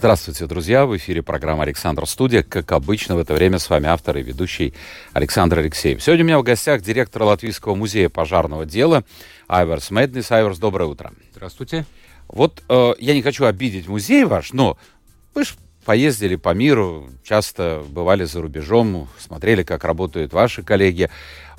Здравствуйте, друзья! В эфире программа «Александр Студия». Как обычно, в это время с вами автор и ведущий Александр Алексеев. Сегодня у меня в гостях директор Латвийского музея пожарного дела Айверс Меднис. Айверс, доброе утро. Здравствуйте. Вот э, я не хочу обидеть музей ваш, но вы же поездили по миру, часто бывали за рубежом, смотрели, как работают ваши коллеги.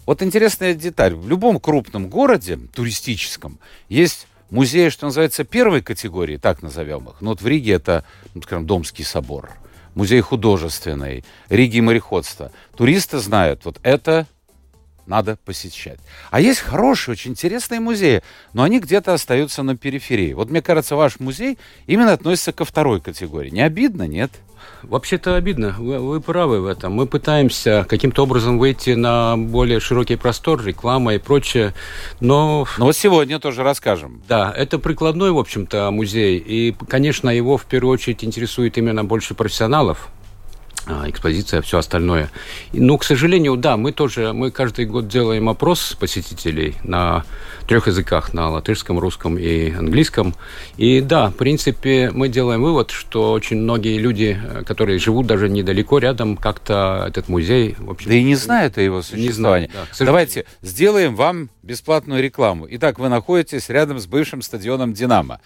Вот интересная деталь. В любом крупном городе, туристическом, есть музеи, что называется, первой категории, так назовем их. Ну вот в Риге это, ну, скажем, Домский собор, музей художественный, Риги мореходства. Туристы знают, вот это надо посещать. А есть хорошие, очень интересные музеи, но они где-то остаются на периферии. Вот мне кажется, ваш музей именно относится ко второй категории. Не обидно, нет? Вообще-то обидно. Вы, вы правы в этом. Мы пытаемся каким-то образом выйти на более широкий простор, реклама и прочее, но... Но вот сегодня тоже расскажем. Да, это прикладной, в общем-то, музей. И, конечно, его в первую очередь интересует именно больше профессионалов, экспозиция, все остальное. Но, к сожалению, да, мы тоже, мы каждый год делаем опрос посетителей на трех языках, на латышском, русском и английском. И да, в принципе, мы делаем вывод, что очень многие люди, э, которые живут даже недалеко, рядом, как-то этот музей... В общем, да и не знают о его существовании. Не знаю, да, Давайте сделаем вам бесплатную рекламу. Итак, вы находитесь рядом с бывшим стадионом «Динамо».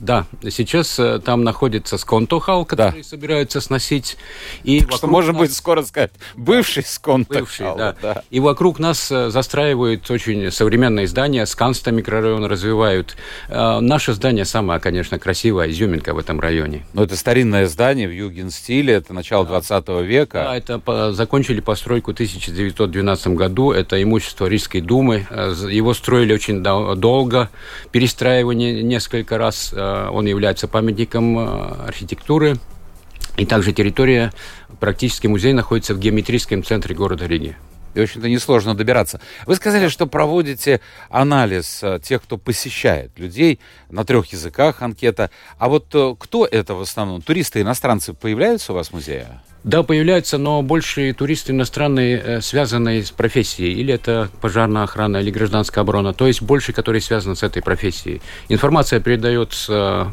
Да, сейчас э, там находится сконтохал, который да. собираются сносить. И так что можно нас... будет скоро сказать, бывший сконтохал. Бывший, да. да. И вокруг нас э, застраивают очень современные здания, Сканста микрорайон развивают. Э, наше здание самое, конечно, красивое, изюминка в этом районе. Но это старинное здание в юген-стиле, это начало да. 20 века. Да, это по... закончили постройку в 1912 году, это имущество Рижской думы. Его строили очень долго, перестраивание несколько раз Э, он является памятником э, архитектуры. И также территория, практически музей находится в геометрическом центре города Риги. И, общем-то, несложно добираться. Вы сказали, что проводите анализ э, тех, кто посещает людей на трех языках анкета. А вот кто это в основном? Туристы, иностранцы появляются у вас в музее? Да, появляются, но больше туристы иностранные, э, связанные с профессией. Или это пожарная охрана, или гражданская оборона. То есть больше, которые связаны с этой профессией. Информация передается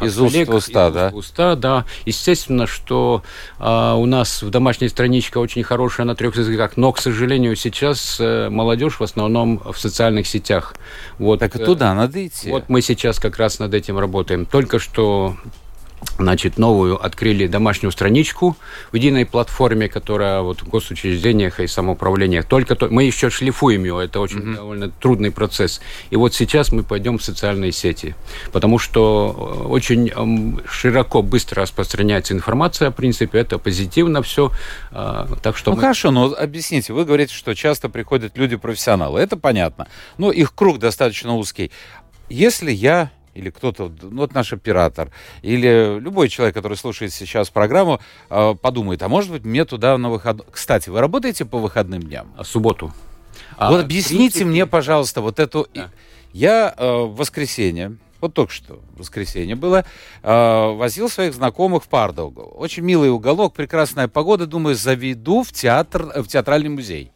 э, из уст в уста, из да? уста, да. Естественно, что а, у нас в домашней страничке очень хорошая на трех языках, но, к сожалению, сейчас молодежь в основном в социальных сетях. Вот, так и туда надо идти. Вот мы сейчас как раз над этим работаем. Только что значит, новую открыли домашнюю страничку в единой платформе, которая вот в госучреждениях и самоуправлениях. Только то, мы еще шлифуем ее, это очень mm-hmm. довольно трудный процесс. И вот сейчас мы пойдем в социальные сети, потому что э, очень широко, быстро распространяется информация, в принципе, это позитивно все. А, так что ну мы... хорошо, но объясните, вы говорите, что часто приходят люди-профессионалы, это понятно, но их круг достаточно узкий. Если я или кто-то, ну, вот наш оператор, или любой человек, который слушает сейчас программу, э, подумает, а может быть мне туда на выходной... Кстати, вы работаете по выходным дням? А субботу. А, вот объясните принципе... мне, пожалуйста, вот эту... Да. Я э, в воскресенье, вот только что воскресенье было, э, возил своих знакомых в Пардолгу. Очень милый уголок, прекрасная погода. Думаю, заведу в театр, в театральный музей.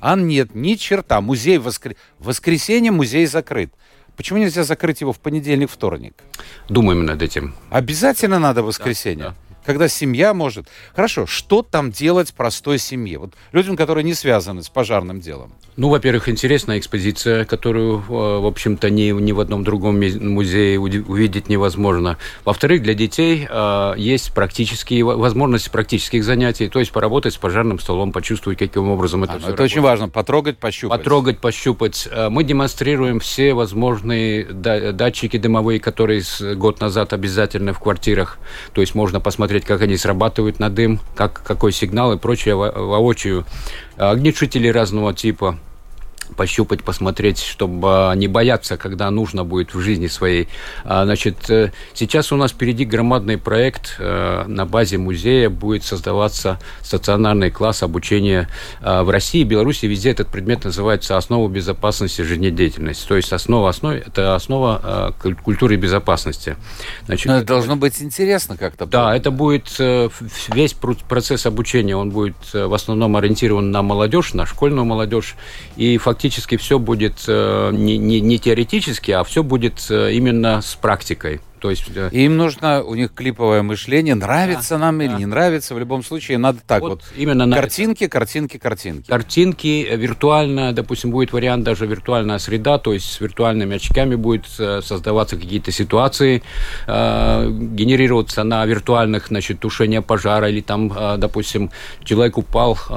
А нет, ни черта. Музей воскр... воскресенье музей закрыт. Почему нельзя закрыть его в понедельник, вторник? Думаем над этим. Обязательно надо воскресенье. Да, да когда семья может... Хорошо, что там делать простой семье? Вот людям, которые не связаны с пожарным делом. Ну, во-первых, интересная экспозиция, которую, э, в общем-то, ни, ни в одном другом музее увидеть невозможно. Во-вторых, для детей э, есть практические возможности практических занятий, то есть поработать с пожарным столом, почувствовать, каким образом это а, все Это работает. очень важно, потрогать, пощупать. Потрогать, пощупать. Э, мы демонстрируем все возможные датчики дымовые, которые год назад обязательны в квартирах. То есть можно посмотреть посмотреть, как они срабатывают на дым, как, какой сигнал и прочее воочию. Огнетушители разного типа пощупать, посмотреть, чтобы не бояться, когда нужно будет в жизни своей. А, значит, э, сейчас у нас впереди громадный проект. Э, на базе музея будет создаваться стационарный класс обучения а, в России, Беларуси, везде этот предмет называется «Основа безопасности жизнедеятельности». То есть основа основ – это основа а, культуры безопасности. Значит, Но это должно быть интересно как-то. Да, это будет э, весь процесс обучения, он будет в основном ориентирован на молодежь, на школьную молодежь, и фактически все будет э, не, не, не теоретически, а все будет э, именно с практикой. То есть э, им нужно, у них клиповое мышление, нравится да, нам да. или не нравится, в любом случае надо так вот. вот именно картинки, на... картинки, картинки. Картинки, э, виртуально, допустим, будет вариант даже виртуальная среда, то есть с виртуальными очками будет э, создаваться какие-то ситуации, э, генерироваться на виртуальных, значит, тушение пожара или там, э, допустим, человек упал э,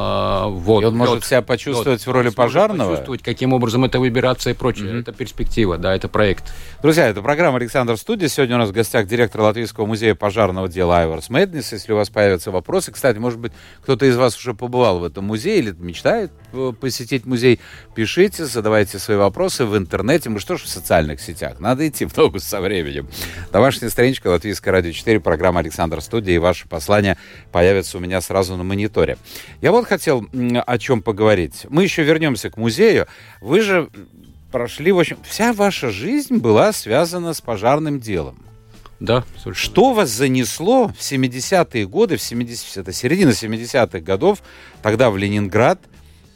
в воду. И он может себя почувствовать лед. в роли пожарного. Почувствовать, каким образом это выбираться и прочее. Mm-hmm. Это перспектива, да, это проект. Друзья, это программа Александр Студия. Сегодня Сегодня у нас в гостях директор Латвийского музея пожарного дела Айварс Мэднис. Если у вас появятся вопросы, кстати, может быть, кто-то из вас уже побывал в этом музее или мечтает э, посетить музей, пишите, задавайте свои вопросы в интернете. Мы что ж в социальных сетях? Надо идти в ногу со временем. Домашняя страничка Латвийское радио 4, программа Александр Студия, и ваши послания появятся у меня сразу на мониторе. Я вот хотел о чем поговорить. Мы еще вернемся к музею. Вы же прошли, в общем, вся ваша жизнь была связана с пожарным делом. Да. Совершенно. Что вас занесло в 70-е годы, в 70, это середина 70-х годов, тогда в Ленинград,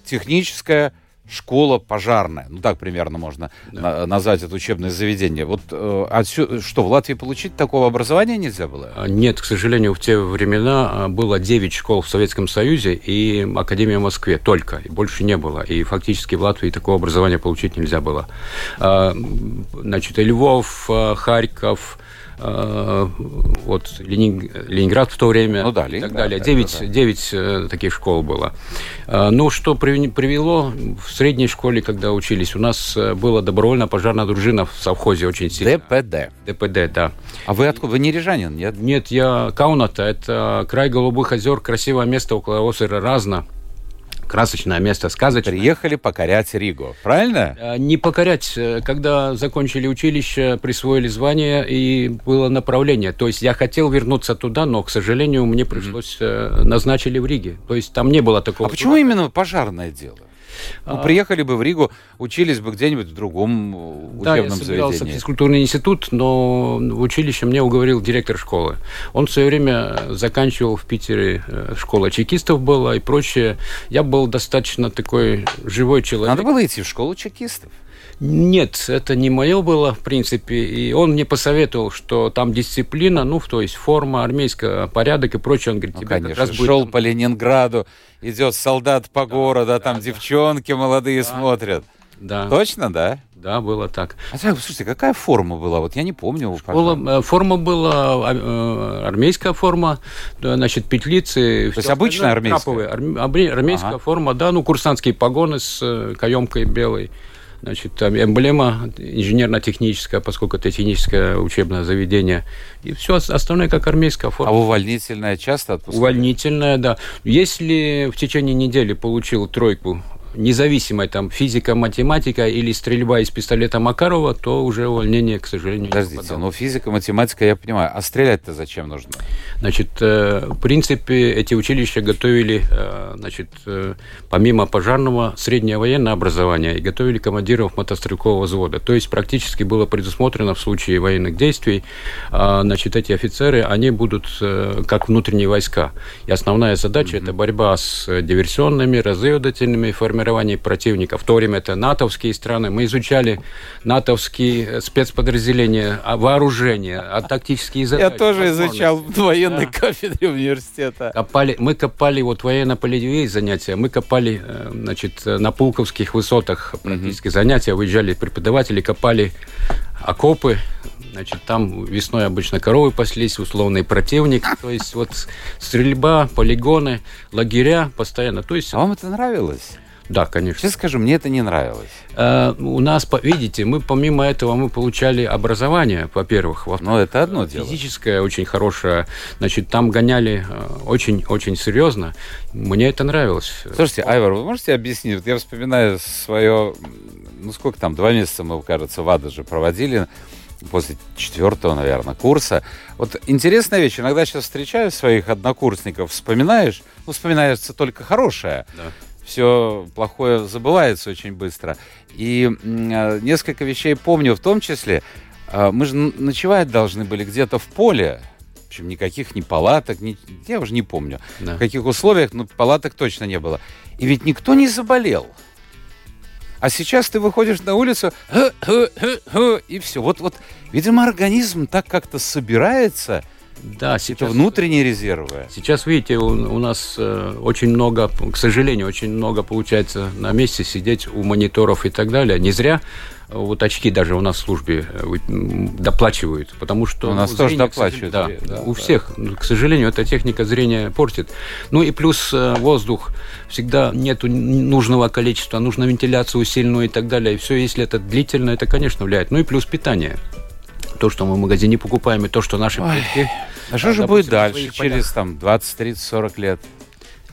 техническая школа пожарная. Ну, так примерно можно да. на, назвать это учебное заведение. Вот э, отсюда, что, в Латвии получить такого образования нельзя было? А, нет, к сожалению, в те времена а, было 9 школ в Советском Союзе и Академия в Москве только, и больше не было. И фактически в Латвии такого образования получить нельзя было. А, значит, Львов, Харьков, Э, вот Ленинград в то время ну, да, и так далее. Девять, да. девять э, таких школ было. Э, ну, что привело в средней школе, когда учились, у нас была добровольная пожарная дружина в совхозе очень сильно. ДПД. ДПД, да. А вы откуда? Вы не рижанин, нет? Нет, я Кауната. Это край Голубых озер, красивое место около озера Разно красочное место, сказочное. Приехали покорять Ригу, правильно? Э, не покорять. Э, когда закончили училище, присвоили звание, и было направление. То есть я хотел вернуться туда, но, к сожалению, мне пришлось... Mm-hmm. Назначили в Риге. То есть там не было такого... А почему именно пожарное дело? Ну, приехали бы в Ригу, учились бы где-нибудь в другом учебном да, я собирался заведении. в физкультурный институт, но в училище мне уговорил директор школы. Он в свое время заканчивал в Питере, э, школа чекистов была и прочее. Я был достаточно такой живой человек. Надо было идти в школу чекистов. Нет, это не мое было, в принципе. И он мне посоветовал, что там дисциплина, ну, то есть форма, армейская, порядок и прочее. Он говорит, ну, тебе конечно, как раз будет... шел по Ленинграду, идет солдат по да, городу, а да, там да, девчонки молодые да, смотрят. Да. Точно, да? Да, было так. А слушайте, какая форма была? Вот я не помню. Школа, э, форма была а, э, армейская форма, значит, петлицы. То есть обычная армейская? Армейская ага. форма, да, ну, курсантские погоны с э, каемкой белой. Значит, там эмблема инженерно-техническая, поскольку это техническое учебное заведение. И все остальное как армейская форма. А увольнительная часто отпускали? Увольнительная, да. Если в течение недели получил тройку независимая там физика, математика или стрельба из пистолета Макарова, то уже увольнение, к сожалению, Подождите, не но физика, математика, я понимаю. А стрелять-то зачем нужно? Значит, э, в принципе, эти училища готовили, э, значит, э, помимо пожарного, среднее военное образование и готовили командиров мотострелкового взвода. То есть практически было предусмотрено в случае военных действий, значит, эти офицеры, они будут как внутренние войска. И основная задача mm-hmm. это борьба с диверсионными, разведывательными формированиями формировании противника. В то время это натовские страны. Мы изучали натовские спецподразделения, а, вооружения, а тактические задачи. Я тоже изучал в военной да. кафедре университета. Копали, мы копали вот военно-полевые занятия, мы копали э, значит, на Пулковских высотах практически угу. занятия, выезжали преподаватели, копали окопы, Значит, там весной обычно коровы паслись, условный противник. То есть вот стрельба, полигоны, лагеря постоянно. То есть... А вам это нравилось? Да, конечно. Честно скажу, мне это не нравилось. Э, у нас, видите, мы помимо этого мы получали образование, во-первых. Во Но это одно дело. Физическое очень хорошее. Значит, там гоняли э, очень-очень серьезно. Мне это нравилось. Слушайте, Айвар, вы можете объяснить? Вот я вспоминаю свое, ну сколько там, два месяца мы, кажется, в Ада же проводили после четвертого, наверное, курса. Вот интересная вещь. Иногда сейчас встречаю своих однокурсников, вспоминаешь, ну, вспоминается только хорошее. Да. Все плохое забывается очень быстро. И э, несколько вещей помню, в том числе, э, мы же ночевать должны были где-то в поле, в общем, никаких ни палаток, ни, я уже не помню, да. в каких условиях, но палаток точно не было. И ведь никто не заболел. А сейчас ты выходишь на улицу, и все. Вот, вот, видимо, организм так как-то собирается. Да, сейчас... Это внутренние резервы. Сейчас, видите, у, у нас э, очень много, к сожалению, очень много получается на месте сидеть у мониторов и так далее. Не зря вот очки даже у нас в службе э, доплачивают, потому что... У нас зрение, тоже доплачивают. Да, да, у да. всех. К сожалению, эта техника зрения портит. Ну и плюс э, воздух. Всегда нет нужного количества, нужна вентиляция усиленную и так далее. И все, если это длительно, это, конечно, влияет. Ну и плюс питание. То, что мы в магазине покупаем, и то, что наши предки... А что же будет дальше, через там 20, 30, 40 лет?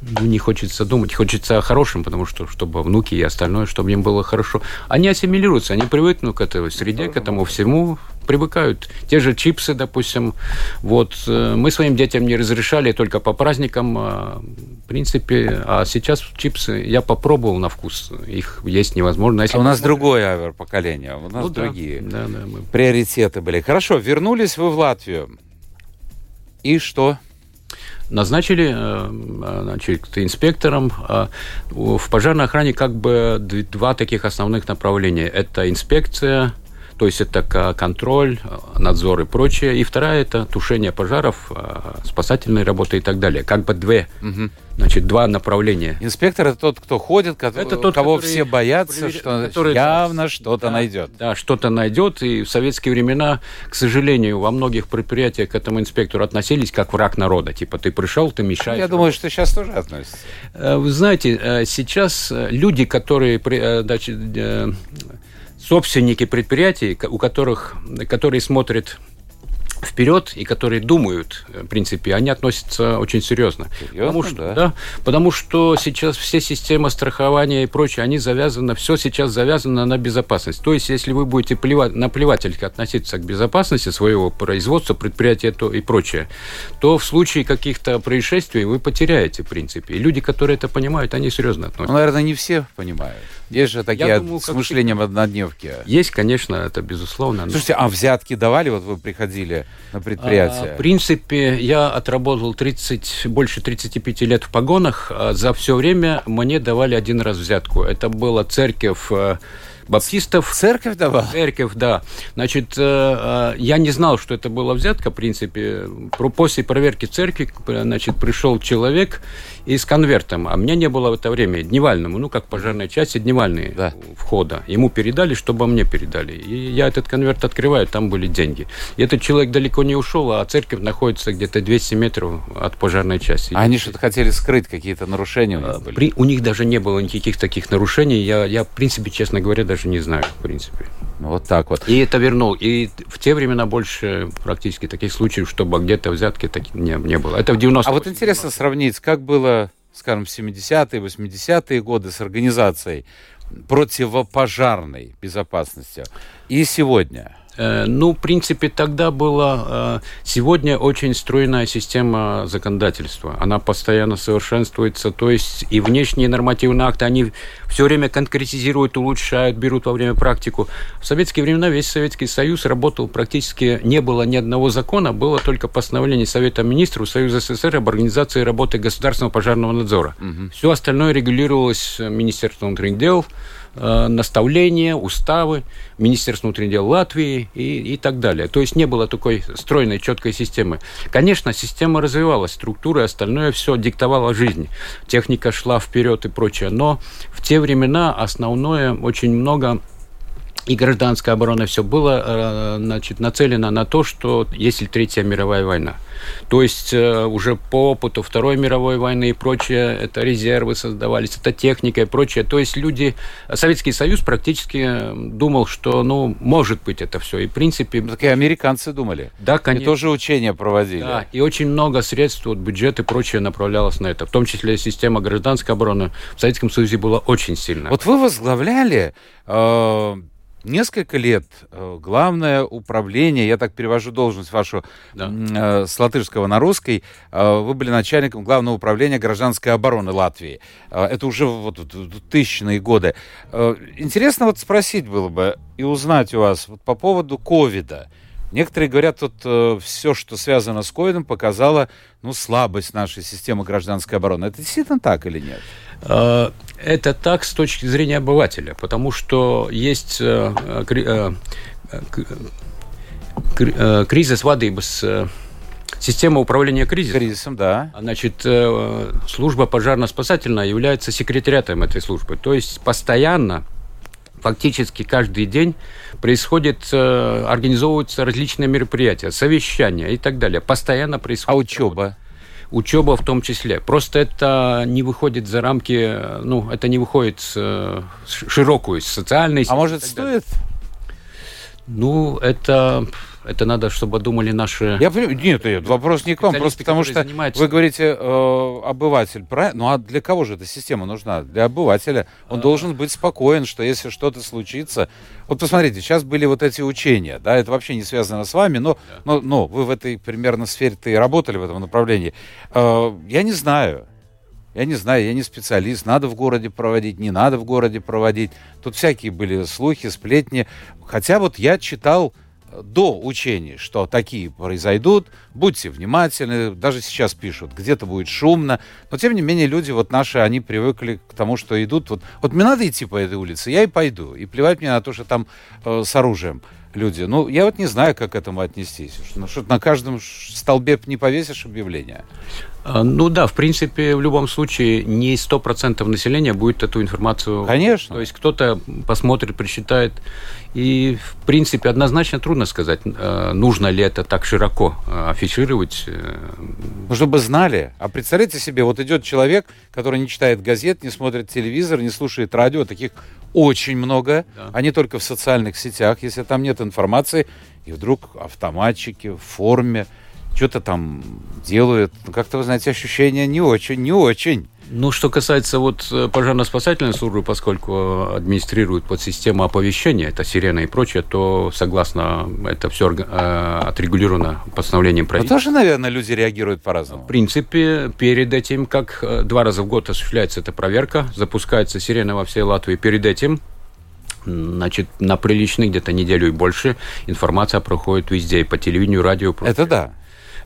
ну, не хочется думать, хочется о хорошем, потому что, чтобы внуки и остальное, чтобы им было хорошо. Они ассимилируются, они привыкнут к этой среде, к этому всему, привыкают. Те же чипсы, допустим. Вот э, мы своим детям не разрешали только по праздникам, а, в принципе, а сейчас чипсы я попробовал на вкус, их есть невозможно. Если а у нас другое поколение, у нас ну, другие да, да, да, мы... приоритеты были. Хорошо, вернулись вы в Латвию. И что? назначили э, значит, инспектором. А, в пожарной охране как бы два таких основных направления. Это инспекция то есть это контроль, надзор и прочее. И вторая – это тушение пожаров, а, спасательные работы и так далее. Как бы две, угу. значит, два направления. Инспектор – это тот, кто ходит, который, это тот, кого все боятся, привер... что который, явно что-то да, найдет. Да, что-то найдет. И в советские времена, к сожалению, во многих предприятиях к этому инспектору относились как враг народа. Типа ты пришел, ты мешаешь. Я думаю, что сейчас тоже относятся. Э, вы знаете, э, сейчас э, люди, которые значит, собственники предприятий, у которых, которые смотрят вперед и которые думают, в принципе, они относятся очень серьезно. Серьезно, потому что, да? да? Потому что сейчас все системы страхования и прочее, они завязаны, все сейчас завязано на безопасность. То есть, если вы будете плевать, наплевательски относиться к безопасности своего производства, предприятия то и прочее, то в случае каких-то происшествий вы потеряете, в принципе. И люди, которые это понимают, они серьезно относятся. Ну, наверное, не все понимают. Есть же такие Я думаю, с мышлением однодневки. Есть, конечно, это безусловно. Слушайте, а взятки давали? Вот вы приходили на предприятие. А, в принципе, я отработал 30, больше 35 лет в погонах. А за все время мне давали один раз взятку. Это была церковь э, баптистов. Церковь давал? Церковь, да. Значит, э, э, я не знал, что это была взятка, в принципе. После проверки церкви, значит, пришел человек и с конвертом. А меня не было в это время дневальному, ну, как пожарной части, дневальные да. входа. Ему передали, чтобы мне передали. И я этот конверт открываю, там были деньги. И этот человек далеко не ушел, а церковь находится где-то 200 метров от пожарной части. А они что-то хотели скрыть, какие-то нарушения у них а, были? При, у них даже не было никаких таких нарушений. Я, я, в принципе, честно говоря, даже не знаю, в принципе. Вот так вот. И это вернул. И в те времена больше практически таких случаев, чтобы где-то взятки так не, не было. Это в 90 А вот интересно сравнить, как было, скажем, в 70-е, 80-е годы с организацией противопожарной безопасности и сегодня – ну, в принципе, тогда была... Э, сегодня очень стройная система законодательства. Она постоянно совершенствуется. То есть и внешние нормативные акты, они все время конкретизируют, улучшают, берут во время практику. В советские времена весь Советский Союз работал практически... Не было ни одного закона, было только постановление Совета Министров Союза СССР об организации работы государственного пожарного надзора. Угу. Все остальное регулировалось Министерством внутренних дел, Э, наставления, уставы Министерства внутренних дел Латвии и, и так далее. То есть не было такой стройной, четкой системы. Конечно, система развивалась, структура и остальное все диктовала жизнь. Техника шла вперед и прочее. Но в те времена основное очень много и гражданская оборона, все было э, значит, нацелено на то, что если Третья мировая война. То есть э, уже по опыту Второй мировой войны и прочее, это резервы создавались, это техника и прочее. То есть люди, Советский Союз практически думал, что, ну, может быть это все. И в принципе... Так и американцы думали. Да, конечно. И тоже учения проводили. Да, и очень много средств, вот, бюджет и прочее направлялось на это. В том числе система гражданской обороны в Советском Союзе была очень сильная. Вот вы возглавляли э, несколько лет э, главное управление, я так перевожу должность вашу да. э, с латышского на русский, э, вы были начальником главного управления гражданской обороны Латвии. Это уже вот тысячные годы. Интересно вот спросить было бы и узнать у вас вот по поводу ковида. Некоторые говорят, вот э, все, что связано с ковидом, показало ну, слабость нашей системы гражданской обороны. Это действительно так или нет? Э, это так с точки зрения обывателя, потому что есть э, э, кризис воды с Система управления кризисом. Кризисом, да. Значит, служба пожарно-спасательная является секретариатом этой службы. То есть постоянно, фактически каждый день происходит, организовываются различные мероприятия, совещания и так далее. Постоянно происходит. А учеба? учеба в том числе. Просто это не выходит за рамки, ну, это не выходит э, широкую социальную. А может, стоит? Ну, это это надо, чтобы думали наши... Я понимаю, нет, нет, вопрос не к вам, просто потому что занимаются... вы говорите э, обыватель, правильно? Ну а для кого же эта система нужна? Для обывателя. Он а... должен быть спокоен, что если что-то случится... Вот посмотрите, сейчас были вот эти учения, да, это вообще не связано с вами, но, да. но, но вы в этой примерно сфере-то и работали в этом направлении. Э, я не знаю, я не знаю, я не специалист, надо в городе проводить, не надо в городе проводить. Тут всякие были слухи, сплетни. Хотя вот я читал до учений, что такие произойдут, будьте внимательны, даже сейчас пишут, где-то будет шумно, но тем не менее люди вот наши, они привыкли к тому, что идут, вот, вот мне надо идти по этой улице, я и пойду, и плевать мне на то, что там э, с оружием люди. Ну, я вот не знаю, как к этому отнестись. Что на каждом столбе не повесишь объявление. А, ну да, в принципе, в любом случае не 100% населения будет эту информацию... Конечно. То есть кто-то посмотрит, прочитает. И, в принципе, однозначно трудно сказать, э, нужно ли это так широко э, афишировать. Э. Ну, чтобы знали. А представляете себе, вот идет человек, который не читает газет, не смотрит телевизор, не слушает радио, таких очень много. Да. Они только в социальных сетях, если там нет информации, и вдруг автоматчики в форме что-то там делают. Ну, как-то, вы знаете, ощущение не очень, не очень. Ну, что касается вот э, пожарно-спасательной службы, поскольку администрирует под систему оповещения, это сирена и прочее, то согласно это все э, отрегулировано постановлением правительства. Но тоже, наверное, люди реагируют по-разному. В принципе, перед этим, как э, два раза в год осуществляется эта проверка, запускается сирена во всей Латвии, перед этим Значит, на приличный где-то неделю и больше информация проходит везде, и по телевидению, радио. Это да.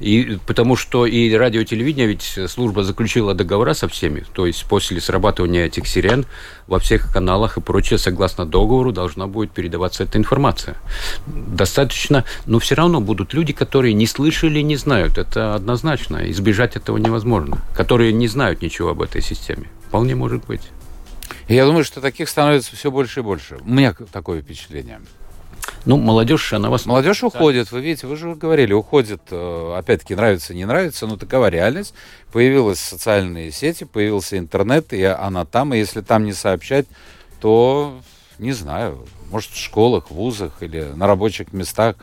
И, потому что и радио и ведь служба заключила договора со всеми, то есть после срабатывания этих сирен во всех каналах и прочее, согласно договору, должна будет передаваться эта информация. Достаточно, но все равно будут люди, которые не слышали, не знают. Это однозначно. Избежать этого невозможно. Которые не знают ничего об этой системе. Вполне может быть. Я думаю, что таких становится все больше и больше. У меня такое впечатление. Ну, молодежь, она вас... Молодежь уходит, вы видите, вы же говорили, уходит, э, опять-таки, нравится, не нравится, но такова реальность. Появились социальные сети, появился интернет, и она там, и если там не сообщать, то, не знаю, может, в школах, вузах или на рабочих местах,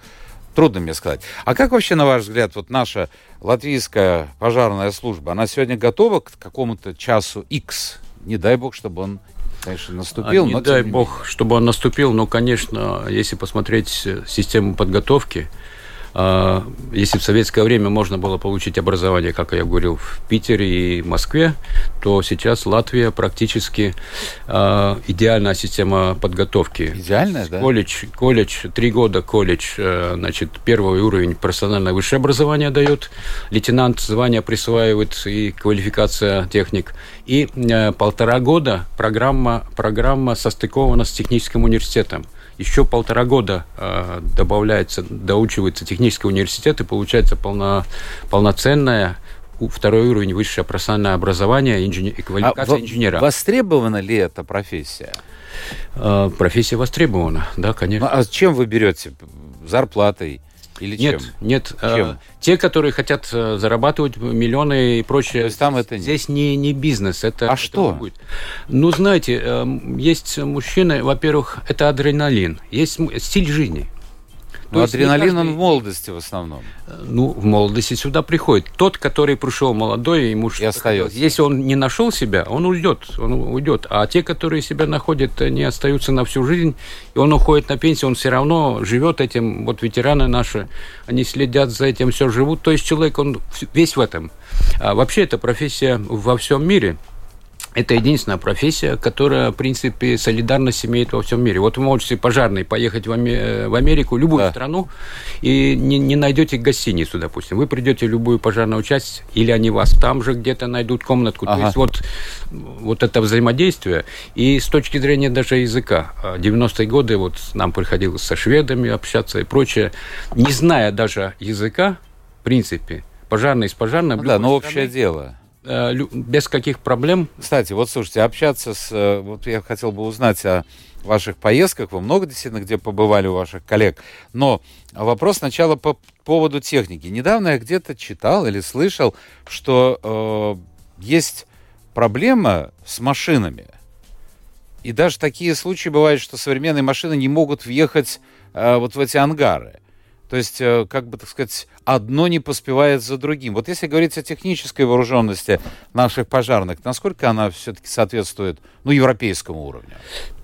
трудно мне сказать. А как вообще, на ваш взгляд, вот наша латвийская пожарная служба, она сегодня готова к какому-то часу X? Не дай бог, чтобы он конечно, наступил. А, не но дай бог, чтобы он наступил, но, конечно, если посмотреть систему подготовки, если в советское время можно было получить образование, как я говорил, в Питере и Москве, то сейчас Латвия практически э, идеальная система подготовки. Идеальная, да? Колледж, колледж, три года колледж, э, значит, первый уровень профессиональное высшее образование дает, лейтенант звание присваивает и квалификация техник. И э, полтора года программа, программа состыкована с техническим университетом еще полтора года э, добавляется, доучивается технический университет, и получается полно, полноценная второй уровень высшее профессиональное образование инженер, квалификация а инженера. Востребована ли эта профессия? Э, профессия востребована, да, конечно. Ну, а чем вы берете? Зарплатой? Или нет, чем? нет. Чем? Э, те, которые хотят э, зарабатывать миллионы и прочее. То есть там это Здесь не, не бизнес. Это, а это что? Будет. Ну, знаете, э, есть мужчины, во-первых, это адреналин, есть стиль жизни. Но ну, адреналин каждый... он в молодости в основном. Ну, в молодости сюда приходит. Тот, который пришел молодой, ему что остается. Если он не нашел себя, он уйдет, он уйдет. А те, которые себя находят, они остаются на всю жизнь, и он уходит на пенсию, он все равно живет этим. Вот ветераны наши, они следят за этим, все живут. То есть человек, он весь в этом. А вообще, эта профессия во всем мире – это единственная профессия, которая, в принципе, солидарность имеет во всем мире. Вот вы можете пожарный поехать в Америку, любую да. страну, и не, не найдете гостиницу, допустим. Вы придете в любую пожарную часть, или они вас там же где-то найдут комнатку. Ага. То есть вот, вот это взаимодействие. И с точки зрения даже языка. 90-е годы вот нам приходилось со шведами общаться и прочее. Не зная даже языка, в принципе, пожарный с пожарным... Ну, да, но общее дело без каких проблем. Кстати, вот слушайте, общаться с... Э, вот я хотел бы узнать о ваших поездках. Вы много действительно где побывали у ваших коллег. Но вопрос сначала по поводу техники. Недавно я где-то читал или слышал, что э, есть проблема с машинами. И даже такие случаи бывают, что современные машины не могут въехать э, вот в эти ангары. То есть, э, как бы, так сказать, одно не поспевает за другим. Вот если говорить о технической вооруженности наших пожарных, насколько она все-таки соответствует ну, европейскому уровню?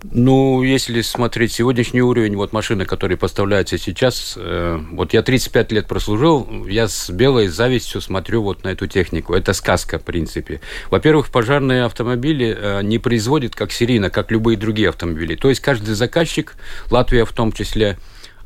Ну, если смотреть сегодняшний уровень, вот машины, которые поставляются сейчас, э, вот я 35 лет прослужил, я с белой завистью смотрю вот на эту технику. Это сказка, в принципе. Во-первых, пожарные автомобили э, не производят как серийно, как любые другие автомобили. То есть каждый заказчик, Латвия в том числе,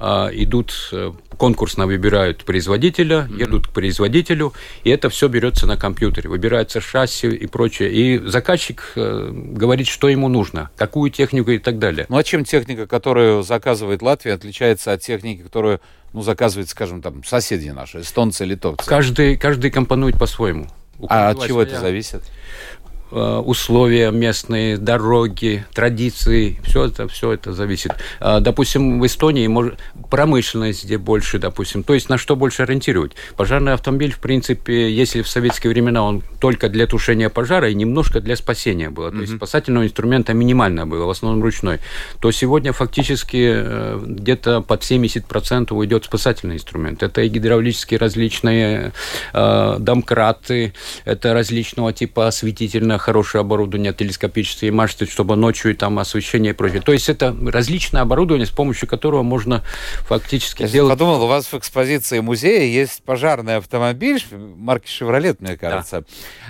идут э, конкурсно выбирают производителя, едут к производителю, и это все берется на компьютере, выбирается шасси и прочее, и заказчик э, говорит, что ему нужно, какую технику и так далее. Ну а чем техника, которую заказывает Латвия, отличается от техники, которую ну, заказывает, скажем, там соседи наши, эстонцы, литовцы? Каждый, каждый компонует по-своему. А от чего своя... это зависит? Э, условия местные, дороги, традиции, все это, все это зависит. А, допустим, в Эстонии может, промышленность где больше, допустим, то есть на что больше ориентировать. Пожарный автомобиль, в принципе, если в советские времена он только для тушения пожара и немножко для спасения было, mm-hmm. то есть спасательного инструмента минимально было, в основном ручной, то сегодня фактически э, где-то под 70% уйдет спасательный инструмент. Это и гидравлические различные э, домкраты, это различного типа осветительных хорошее оборудование, телескопические мачты, чтобы ночью и там освещение и прочее. То есть это различное оборудование, с помощью которого можно фактически Я сделать... подумал, у вас в экспозиции музея есть пожарный автомобиль марки «Шевролет», мне кажется.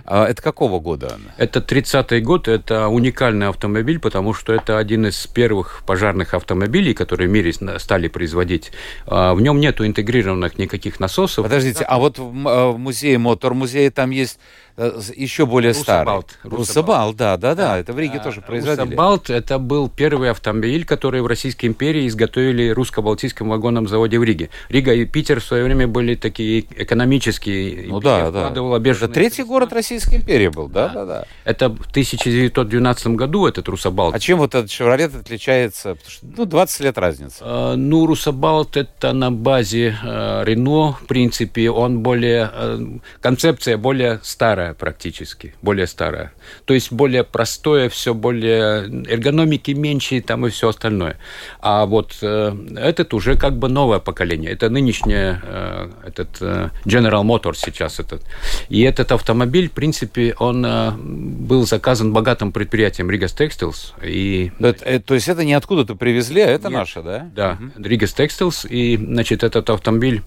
Да. Это какого года? Это 30-й год, это уникальный автомобиль, потому что это один из первых пожарных автомобилей, которые в мире стали производить. А, в нем нету интегрированных никаких насосов. Подождите, а вот в музее, мотор-музее, там есть Э, еще более старый. Руссо-Балт, да, да, да, это в Риге а, тоже производили. Руссо-Балт – это был первый автомобиль, который в Российской империи изготовили русско-балтийском вагонном заводе в Риге. Рига и Питер в свое время были такие экономические. Ну да, да. Это третий город Российской империи был, да, да, да. да. Это в 1912 году этот Руссо-Балт. А чем вот этот Шевроле отличается? Что, ну, 20 лет разница. А, ну, Русабалт – это на базе э, Рено, в принципе, он более… Э, концепция более старая старая практически, более старая. То есть более простое, все более эргономики меньше там и все остальное. А вот э, этот уже как бы новое поколение. Это нынешнее, э, этот э, General Motors сейчас этот. И этот автомобиль, в принципе, он э, был заказан богатым предприятием Rigas Textiles. И... Это, э, то есть это не откуда-то привезли, а это Нет. наше, да? Да, угу. Rigas Textiles. И, значит, этот автомобиль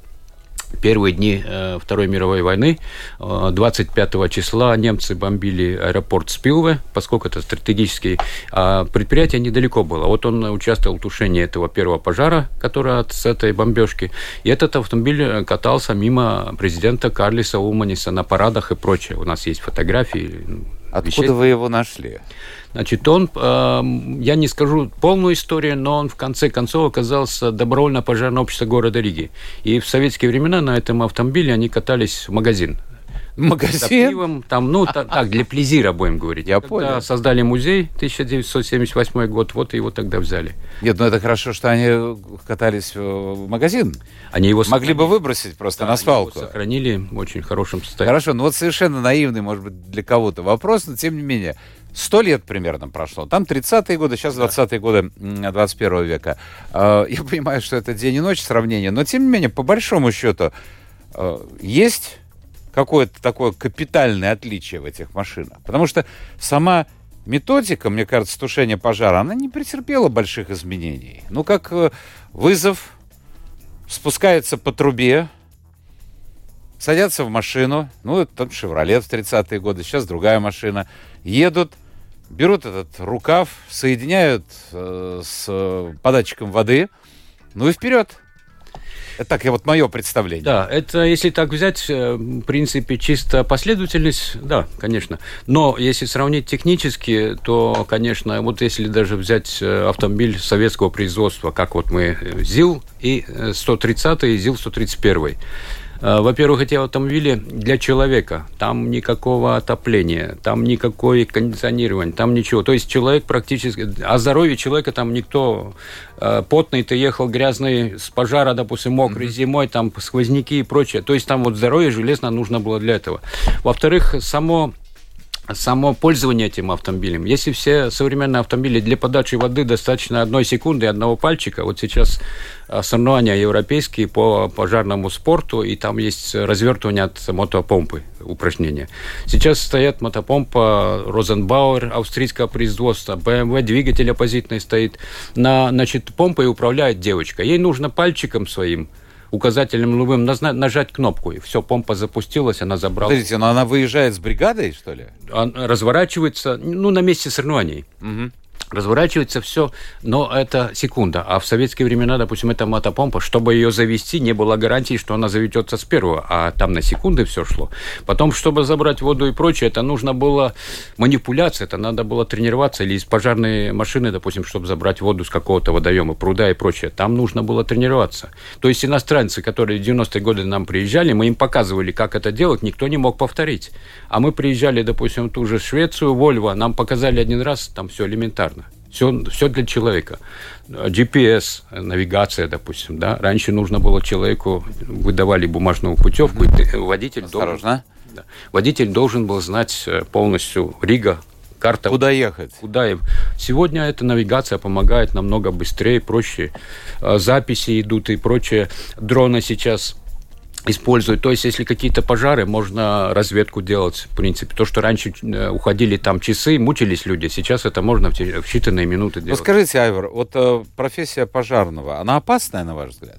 первые дни э, Второй мировой войны. 25 э, числа немцы бомбили аэропорт Спилве, поскольку это стратегический. А предприятие недалеко было. Вот он участвовал в тушении этого первого пожара, который от с этой бомбежки. И этот автомобиль катался мимо президента Карлиса Уманиса на парадах и прочее. У нас есть фотографии. Откуда вещей. вы его нашли? Значит, он, э, я не скажу полную историю, но он в конце концов оказался добровольно пожарное общество города Риги. И в советские времена на этом автомобиле они катались в магазин Магазин? За пивом, там, ну, так, для плезира, будем говорить. Я понял. создали музей 1978 год, вот его тогда взяли. Нет, ну это хорошо, что они катались в магазин. Они его Могли бы выбросить просто да, на свалку. Они его сохранили в очень хорошем состоянии. Хорошо, ну вот совершенно наивный, может быть, для кого-то вопрос, но тем не менее. Сто лет примерно прошло. Там 30-е годы, сейчас 20-е годы 21 века. А, я понимаю, что это день и ночь сравнение, но тем не менее, по большому счету, а, есть какое-то такое капитальное отличие в этих машинах. Потому что сама методика, мне кажется, тушения пожара, она не претерпела больших изменений. Ну, как э, вызов, спускается по трубе, садятся в машину, ну, это там «Шевролет» в 30-е годы, сейчас другая машина, едут, берут этот рукав, соединяют э, с податчиком воды, ну и вперед. Так, я вот мое представление. Да, это если так взять, э, в принципе, чисто последовательность, да, конечно. Но если сравнить технически, то, конечно, вот если даже взять э, автомобиль советского производства, как вот мы э, ЗИЛ и 130 и ЗИЛ 131 Э, во-первых, эти автомобили для человека. Там никакого отопления, там никакой кондиционирования, там ничего. То есть человек практически... О здоровье человека там никто... Э, потный ты ехал, грязный, с пожара, допустим, мокрый mm-hmm. зимой, там сквозняки и прочее. То есть там вот здоровье железно нужно было для этого. Во-вторых, само само пользование этим автомобилем. Если все современные автомобили для подачи воды достаточно одной секунды, одного пальчика, вот сейчас а, соревнования европейские по пожарному спорту, и там есть развертывание от мотопомпы упражнения. Сейчас стоят мотопомпа Розенбауэр, австрийского производства, BMW, двигатель оппозитный стоит. На, значит, помпой управляет девочка. Ей нужно пальчиком своим указателем любым нажать кнопку, и все, помпа запустилась, она забрала. Подождите, но она выезжает с бригадой, что ли? Она разворачивается, ну, на месте соревнований. Угу разворачивается все, но это секунда. А в советские времена, допустим, эта мотопомпа, чтобы ее завести, не было гарантии, что она заведется с первого, а там на секунды все шло. Потом, чтобы забрать воду и прочее, это нужно было манипуляция, это надо было тренироваться, или из пожарной машины, допустим, чтобы забрать воду с какого-то водоема, пруда и прочее, там нужно было тренироваться. То есть иностранцы, которые в 90-е годы нам приезжали, мы им показывали, как это делать, никто не мог повторить. А мы приезжали, допустим, в ту же Швецию, Вольво, нам показали один раз, там все элементарно. Все, все для человека. GPS, навигация, допустим, да. Раньше нужно было человеку, выдавали бумажную путевку, и водитель Осторожно. должен... Да, водитель должен был знать э, полностью Рига, карта. Куда ехать? Куда им. Сегодня эта навигация помогает намного быстрее, проще. Э, записи идут и прочее. Дроны сейчас используют. То есть, если какие-то пожары, можно разведку делать, в принципе. То, что раньше э, уходили там часы, мучились люди, сейчас это можно в считанные минуты делать. Ну, скажите, Айвор, вот э, профессия пожарного, она опасная, на ваш взгляд?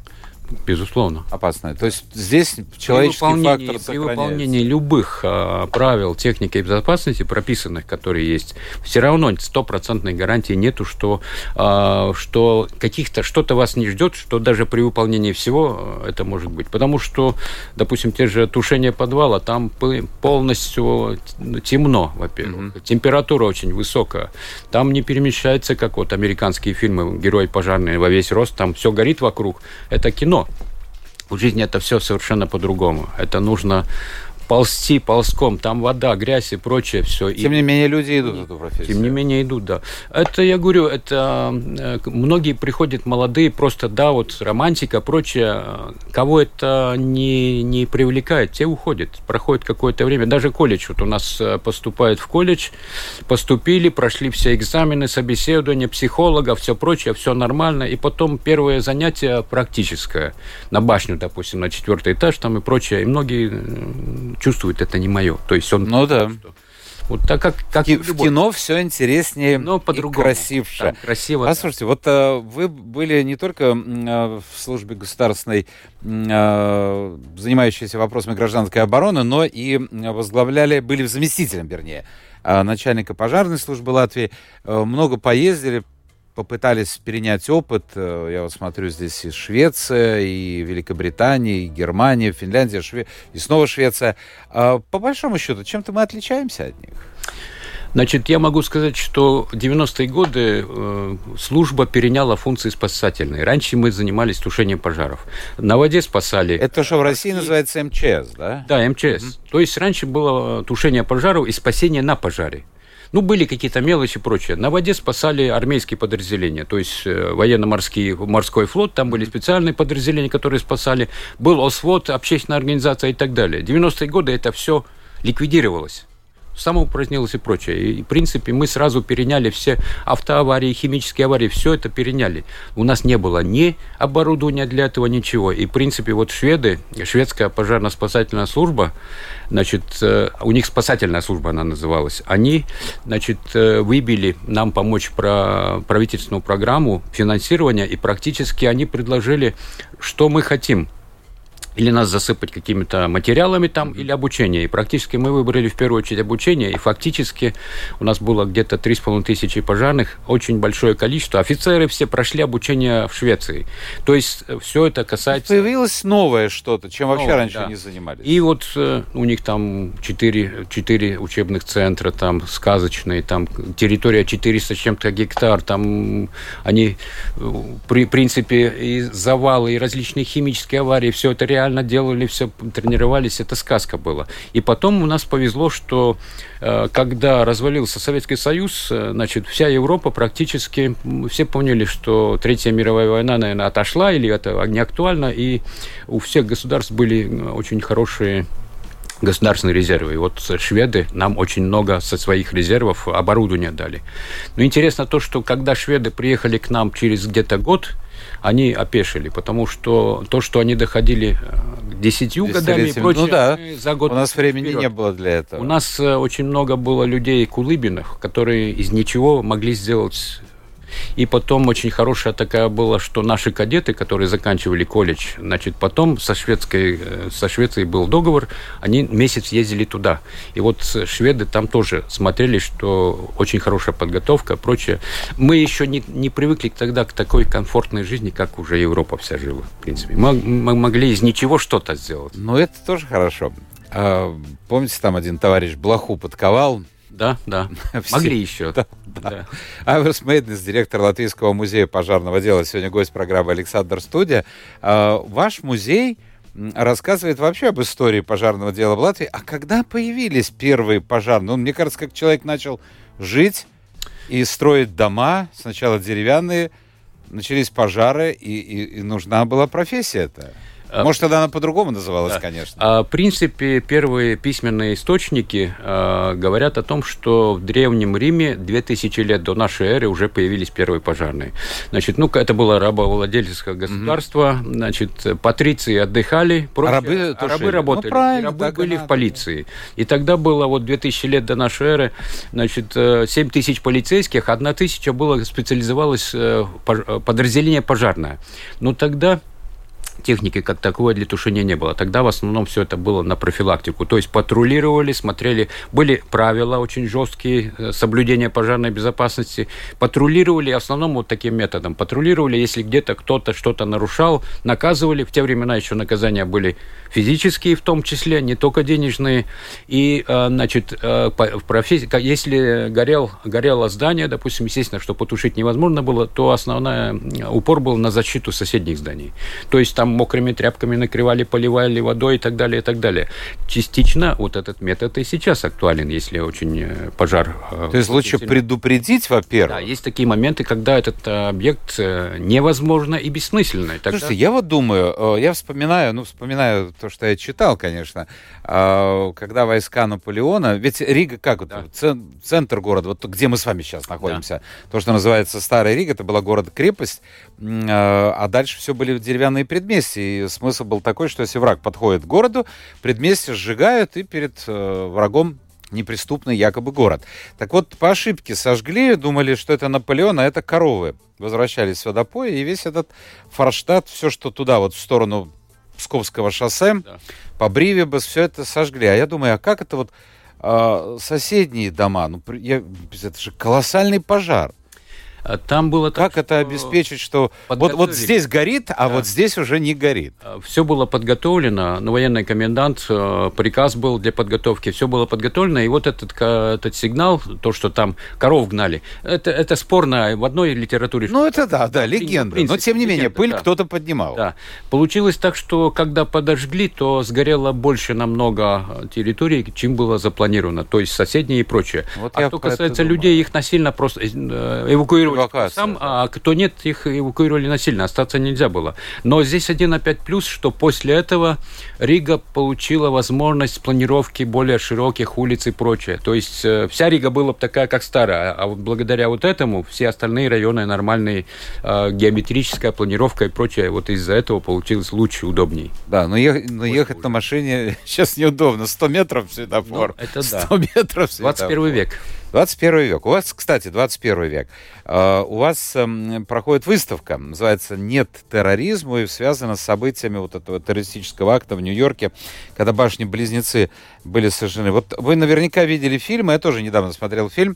Безусловно. Опасная. То есть здесь человеческий при фактор При выполнении любых э, правил техники безопасности, прописанных, которые есть, все равно стопроцентной гарантии нету, что, э, что каких-то что-то вас не ждет, что даже при выполнении всего это может быть. Потому что, допустим, те же тушение подвала, там полностью темно, во-первых. Mm-hmm. Температура очень высокая. Там не перемещается, как вот американские фильмы «Герой пожарный во весь рост», там все горит вокруг. Это кино но в жизни это все совершенно по-другому. Это нужно ползти ползком, там вода, грязь и прочее все. Тем и... не менее люди идут в эту профессию. Тем не менее идут, да. Это, я говорю, это э, многие приходят молодые, просто, да, вот романтика, прочее, кого это не, не привлекает, те уходят. Проходит какое-то время, даже колледж, вот у нас э, поступают в колледж, поступили, прошли все экзамены, собеседования, психолога, все прочее, все нормально, и потом первое занятие практическое, на башню, допустим, на четвертый этаж там и прочее, и многие чувствует, это не мое. То есть он... Ну да. Вот так как, как в, в кино все интереснее Но по и красивше. Там, красиво. А слушайте, вот а, вы были не только а, в службе государственной, а, занимающейся вопросами гражданской обороны, но и возглавляли, были заместителем, вернее, начальника пожарной службы Латвии. Много поездили, попытались перенять опыт. Э, я вот смотрю, здесь и Швеция, и Великобритания, и Германия, Финляндия, Шве... и снова Швеция. А по большому счету, чем-то мы отличаемся от них? Значит, я могу сказать, что в 90-е годы э, служба переняла функции спасательные. Раньше мы занимались тушением пожаров. На воде спасали. Это что в России называется МЧС, да? Да, МЧС. Угу. То есть раньше было тушение пожаров и спасение на пожаре. Ну, были какие-то мелочи и прочее. На воде спасали армейские подразделения, то есть э, военно-морский морской флот, там были специальные подразделения, которые спасали. Был ОСВОД, общественная организация и так далее. 90-е годы это все ликвидировалось самоупразднилось и прочее. И, в принципе, мы сразу переняли все автоаварии, химические аварии, все это переняли. У нас не было ни оборудования для этого, ничего. И, в принципе, вот шведы, шведская пожарно-спасательная служба, значит, э, у них спасательная служба она называлась, они, значит, э, выбили нам помочь про правительственную программу финансирования, и практически они предложили, что мы хотим – или нас засыпать какими-то материалами там, или обучение. И практически мы выбрали в первую очередь обучение, и фактически у нас было где-то 3,5 тысячи пожарных, очень большое количество. Офицеры все прошли обучение в Швеции. То есть э, все это касается... Появилось новое что-то, чем вообще новое, раньше да. не занимались. И вот э, у них там 4, 4 учебных центра, там сказочные, там территория 400 с чем-то гектар, там они, э, при принципе, и завалы, и различные химические аварии, все это реально реально делали все, тренировались, это сказка была. И потом у нас повезло, что э, когда развалился Советский Союз, э, значит, вся Европа практически, все поняли, что Третья мировая война, наверное, отошла, или это не актуально, и у всех государств были очень хорошие государственные резервы. И вот шведы нам очень много со своих резервов оборудования дали. Но интересно то, что когда шведы приехали к нам через где-то год, они опешили, потому что то, что они доходили э, десятью годами и прочее, ну, да. за год... У нас времени вперед. не было для этого. У нас э, очень много было людей кулыбиных, которые из ничего могли сделать и потом очень хорошая такая была, что наши кадеты, которые заканчивали колледж, значит, потом со, шведской, э, со Швецией был договор, они месяц ездили туда. И вот шведы там тоже смотрели, что очень хорошая подготовка, прочее. Мы еще не, не привыкли тогда к такой комфортной жизни, как уже Европа вся жила, в принципе. Мы, мы могли из ничего что-то сделать. Ну, это тоже хорошо. А, помните, там один товарищ блоху подковал, да, да. Могли еще. Да, да. Аверс Мейднес, директор Латвийского музея пожарного дела, сегодня гость программы Александр Студия. А, ваш музей рассказывает вообще об истории пожарного дела в Латвии. А когда появились первые пожарные? Ну, мне кажется, как человек начал жить и строить дома, сначала деревянные, начались пожары, и, и, и нужна была профессия эта. А, Может, тогда она по-другому называлась, да. конечно. А, в принципе, первые письменные источники а, говорят о том, что в Древнем Риме 2000 лет до нашей эры уже появились первые пожарные. Значит, ну, это было рабовладельческое государство, mm-hmm. значит, патриции отдыхали, прочее, рабы, а рабы работали, ну, и рабы были в полиции. И тогда было вот 2000 лет до нашей эры, значит, 7 э, тысяч полицейских, одна тысяча было специализовалось э, подразделение пожарное. Но тогда техники как таковой для тушения не было. Тогда в основном все это было на профилактику. То есть патрулировали, смотрели. Были правила очень жесткие, э, соблюдения пожарной безопасности. Патрулировали в основном вот таким методом. Патрулировали, если где-то кто-то что-то нарушал, наказывали. В те времена еще наказания были физические в том числе, не только денежные. И, э, значит, э, в профессии, если горел, горело здание, допустим, естественно, что потушить невозможно было, то основной упор был на защиту соседних зданий. То есть там мокрыми тряпками накрывали, поливали водой и так далее, и так далее. Частично вот этот метод и сейчас актуален, если очень э, пожар... Э, То есть лучше предупредить, во-первых? Да, есть такие моменты, когда этот э, объект невозможно и бессмысленно. Тогда... Слушайте, я вот думаю, я вспоминаю, ну, вспоминаю то, что я читал, конечно, когда войска Наполеона, ведь Рига как, да. центр города, вот где мы с вами сейчас находимся, да. то, что называется Старая Рига, это была город-крепость, а дальше все были деревянные предметы, предместье. И смысл был такой, что если враг подходит к городу, предместье сжигают и перед э, врагом неприступный якобы город. Так вот, по ошибке сожгли, думали, что это Наполеон, а это коровы. Возвращались в водопой, и весь этот Форштадт, все, что туда, вот в сторону Псковского шоссе, да. по Бривибас, все это сожгли. А я думаю, а как это вот э, соседние дома? Ну, я, это же колоссальный пожар. А Там было так, Как это обеспечить, что вот, вот здесь горит, а Да. вот здесь уже не горит? Все было подготовлено, ну, военный комендант, э, приказ был для подготовки, все было подготовлено, и вот этот, этот сигнал, то, что там коров гнали, это, это спорно в одной литературе. Ну, это да, да, легенда. принципе, Но, тем не менее, легенда, пыль да. кто-то поднимал. Да. Получилось так, что когда подожгли, то сгорело больше намного э, территорий, чем было запланировано, то есть соседние и прочее. Вот а что касается людей, их насильно просто э, эвакуировали Эвакуация, сам, а кто нет, их эвакуировали насильно, остаться нельзя было. Но здесь один опять плюс, что после этого Рига получила возможность планировки более широких улиц и прочее. То есть э, вся Рига была бы такая, как старая, а вот благодаря вот этому все остальные районы нормальные, э, геометрическая планировка и прочее, вот из-за этого получилось лучше, удобней. Да, но, ех- но ехать на машине сейчас неудобно. 100 метров светофор. Ну, это да. 100 метров светофор. 21 век. 21 век. У вас, кстати, 21 век. Э, У вас эм, проходит выставка, называется «Нет терроризму» и связана с событиями вот этого террористического акта в Нью-Йорке, когда башни-близнецы были сожжены. Вот вы наверняка видели фильм, я тоже недавно смотрел фильм,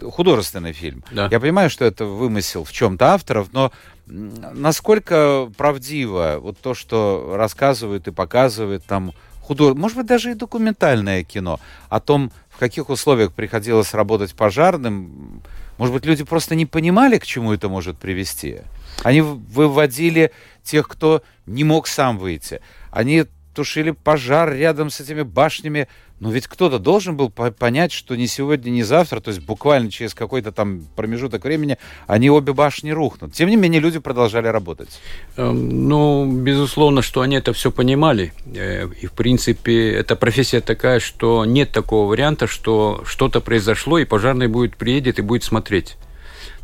художественный фильм. Да. Я понимаю, что это вымысел в чем-то авторов, но насколько правдиво вот то, что рассказывают и показывают там худо... может быть, даже и документальное кино о том, в каких условиях приходилось работать пожарным. Может быть, люди просто не понимали, к чему это может привести. Они выводили тех, кто не мог сам выйти. Они тушили пожар рядом с этими башнями. Но ведь кто-то должен был по- понять, что не сегодня, не завтра, то есть буквально через какой-то там промежуток времени, они обе башни рухнут. Тем не менее, люди продолжали работать. Эм, Ну, безусловно, что они это все понимали. Э, И, в принципе, эта профессия такая, что нет такого варианта, что что-то произошло, и пожарный будет приедет и будет смотреть.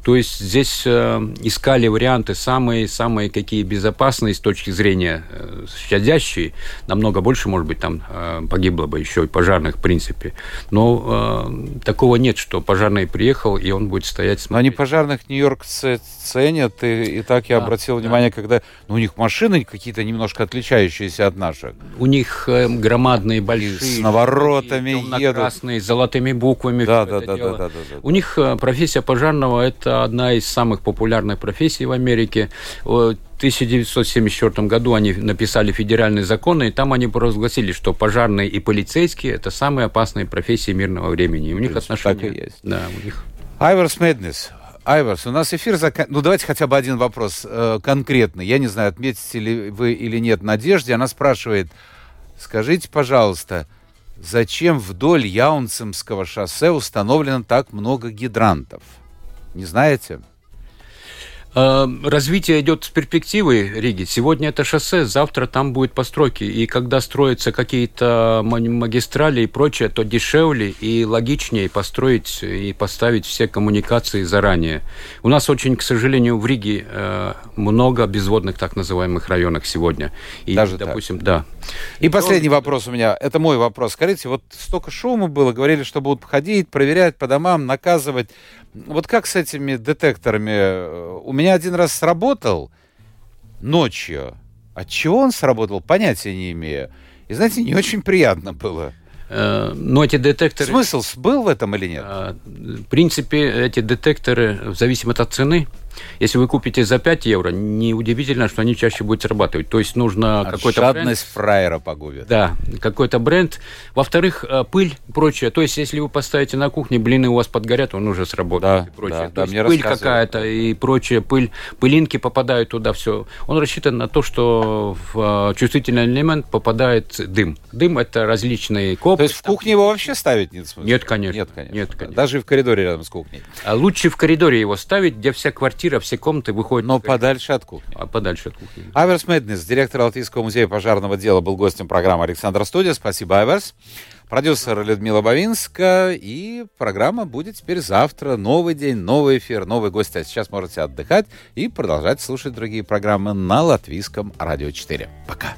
То есть здесь э, искали варианты самые-самые какие безопасные с точки зрения э, щадящие. Намного больше, может быть, там э, погибло бы еще и пожарных, в принципе. Но такого нет, что пожарный приехал, и он будет стоять Но они смотреть. пожарных Нью-Йоркцы ценят, и, и так я Да, обратил да. внимание, когда ну, у них машины какие-то немножко отличающиеся от наших. У них громадные, большие... с наворотами едут. темно-красные, с золотыми буквами. Да, да, да, да, да, да, да. У них профессия пожарного – это одна из самых популярных профессий в Америке. В 1974 году они написали федеральные законы, и там они провозгласили, что пожарные и полицейские – это самые опасные профессии мирного времени. И у них отношения... так и есть. Да, у них... Айверс Мэднес. Айверс, у нас эфир закан... Ну, давайте хотя бы один вопрос э, конкретный. Я не знаю, отметите ли вы или нет Надежде. Она спрашивает, скажите, пожалуйста, зачем вдоль Яунцемского шоссе установлено так много гидрантов? Не знаете? Э, Развитие идет с перспективы Риги. Сегодня это шоссе, завтра там будет постройки. И когда строятся какие-то ма- магистрали и прочее, то дешевле и логичнее построить и поставить все коммуникации заранее. У нас очень, к сожалению, в Риге э, много безводных так называемых районах сегодня. И, Даже так? допустим, да. И последний вопрос у меня. Это мой вопрос. Скажите, вот столько шума было, говорили, что будут ходить, проверять по домам, наказывать. Вот как с этими детекторами? Э, У меня один раз сработал ночью. От чего он сработал, понятия не имею. И знаете, не очень приятно было. Э, Но эти детекторы... Смысл был в этом или нет? А, В принципе, эти детекторы, в зависимости от цены, если вы купите за 5 евро, неудивительно, что они чаще будут срабатывать. То есть нужно От какой-то бренд, жадность фраера погубит. да, какой-то бренд. Во-вторых, э, пыль, прочее. То есть, если вы поставите на кухне, блины у вас подгорят, он уже сработает. Да, и прочее. да, То да, есть пыль какая-то и прочее, пыль, пылинки попадают туда, все. Он рассчитан на то, что в э, чувствительный элемент попадает дым. Дым это различные копы. То есть в кухне его вообще ставить нет смысла? Нет, конечно. Нет, конечно. Нет, конечно. Даже и в коридоре рядом с кухней. А лучше в коридоре его ставить, где вся квартира, все комнаты выходят. Но подальше от кухни. А подальше от кухни. Аверс Мэднес, директор Латвийского музея пожарного дела, был гостем программы Александра Студия. Спасибо, Аверс. Продюсер Людмила Бавинска. И программа будет теперь завтра. Новый день, новый эфир, новый гость. А сейчас можете отдыхать и продолжать слушать другие программы на Латвийском радио 4. Пока.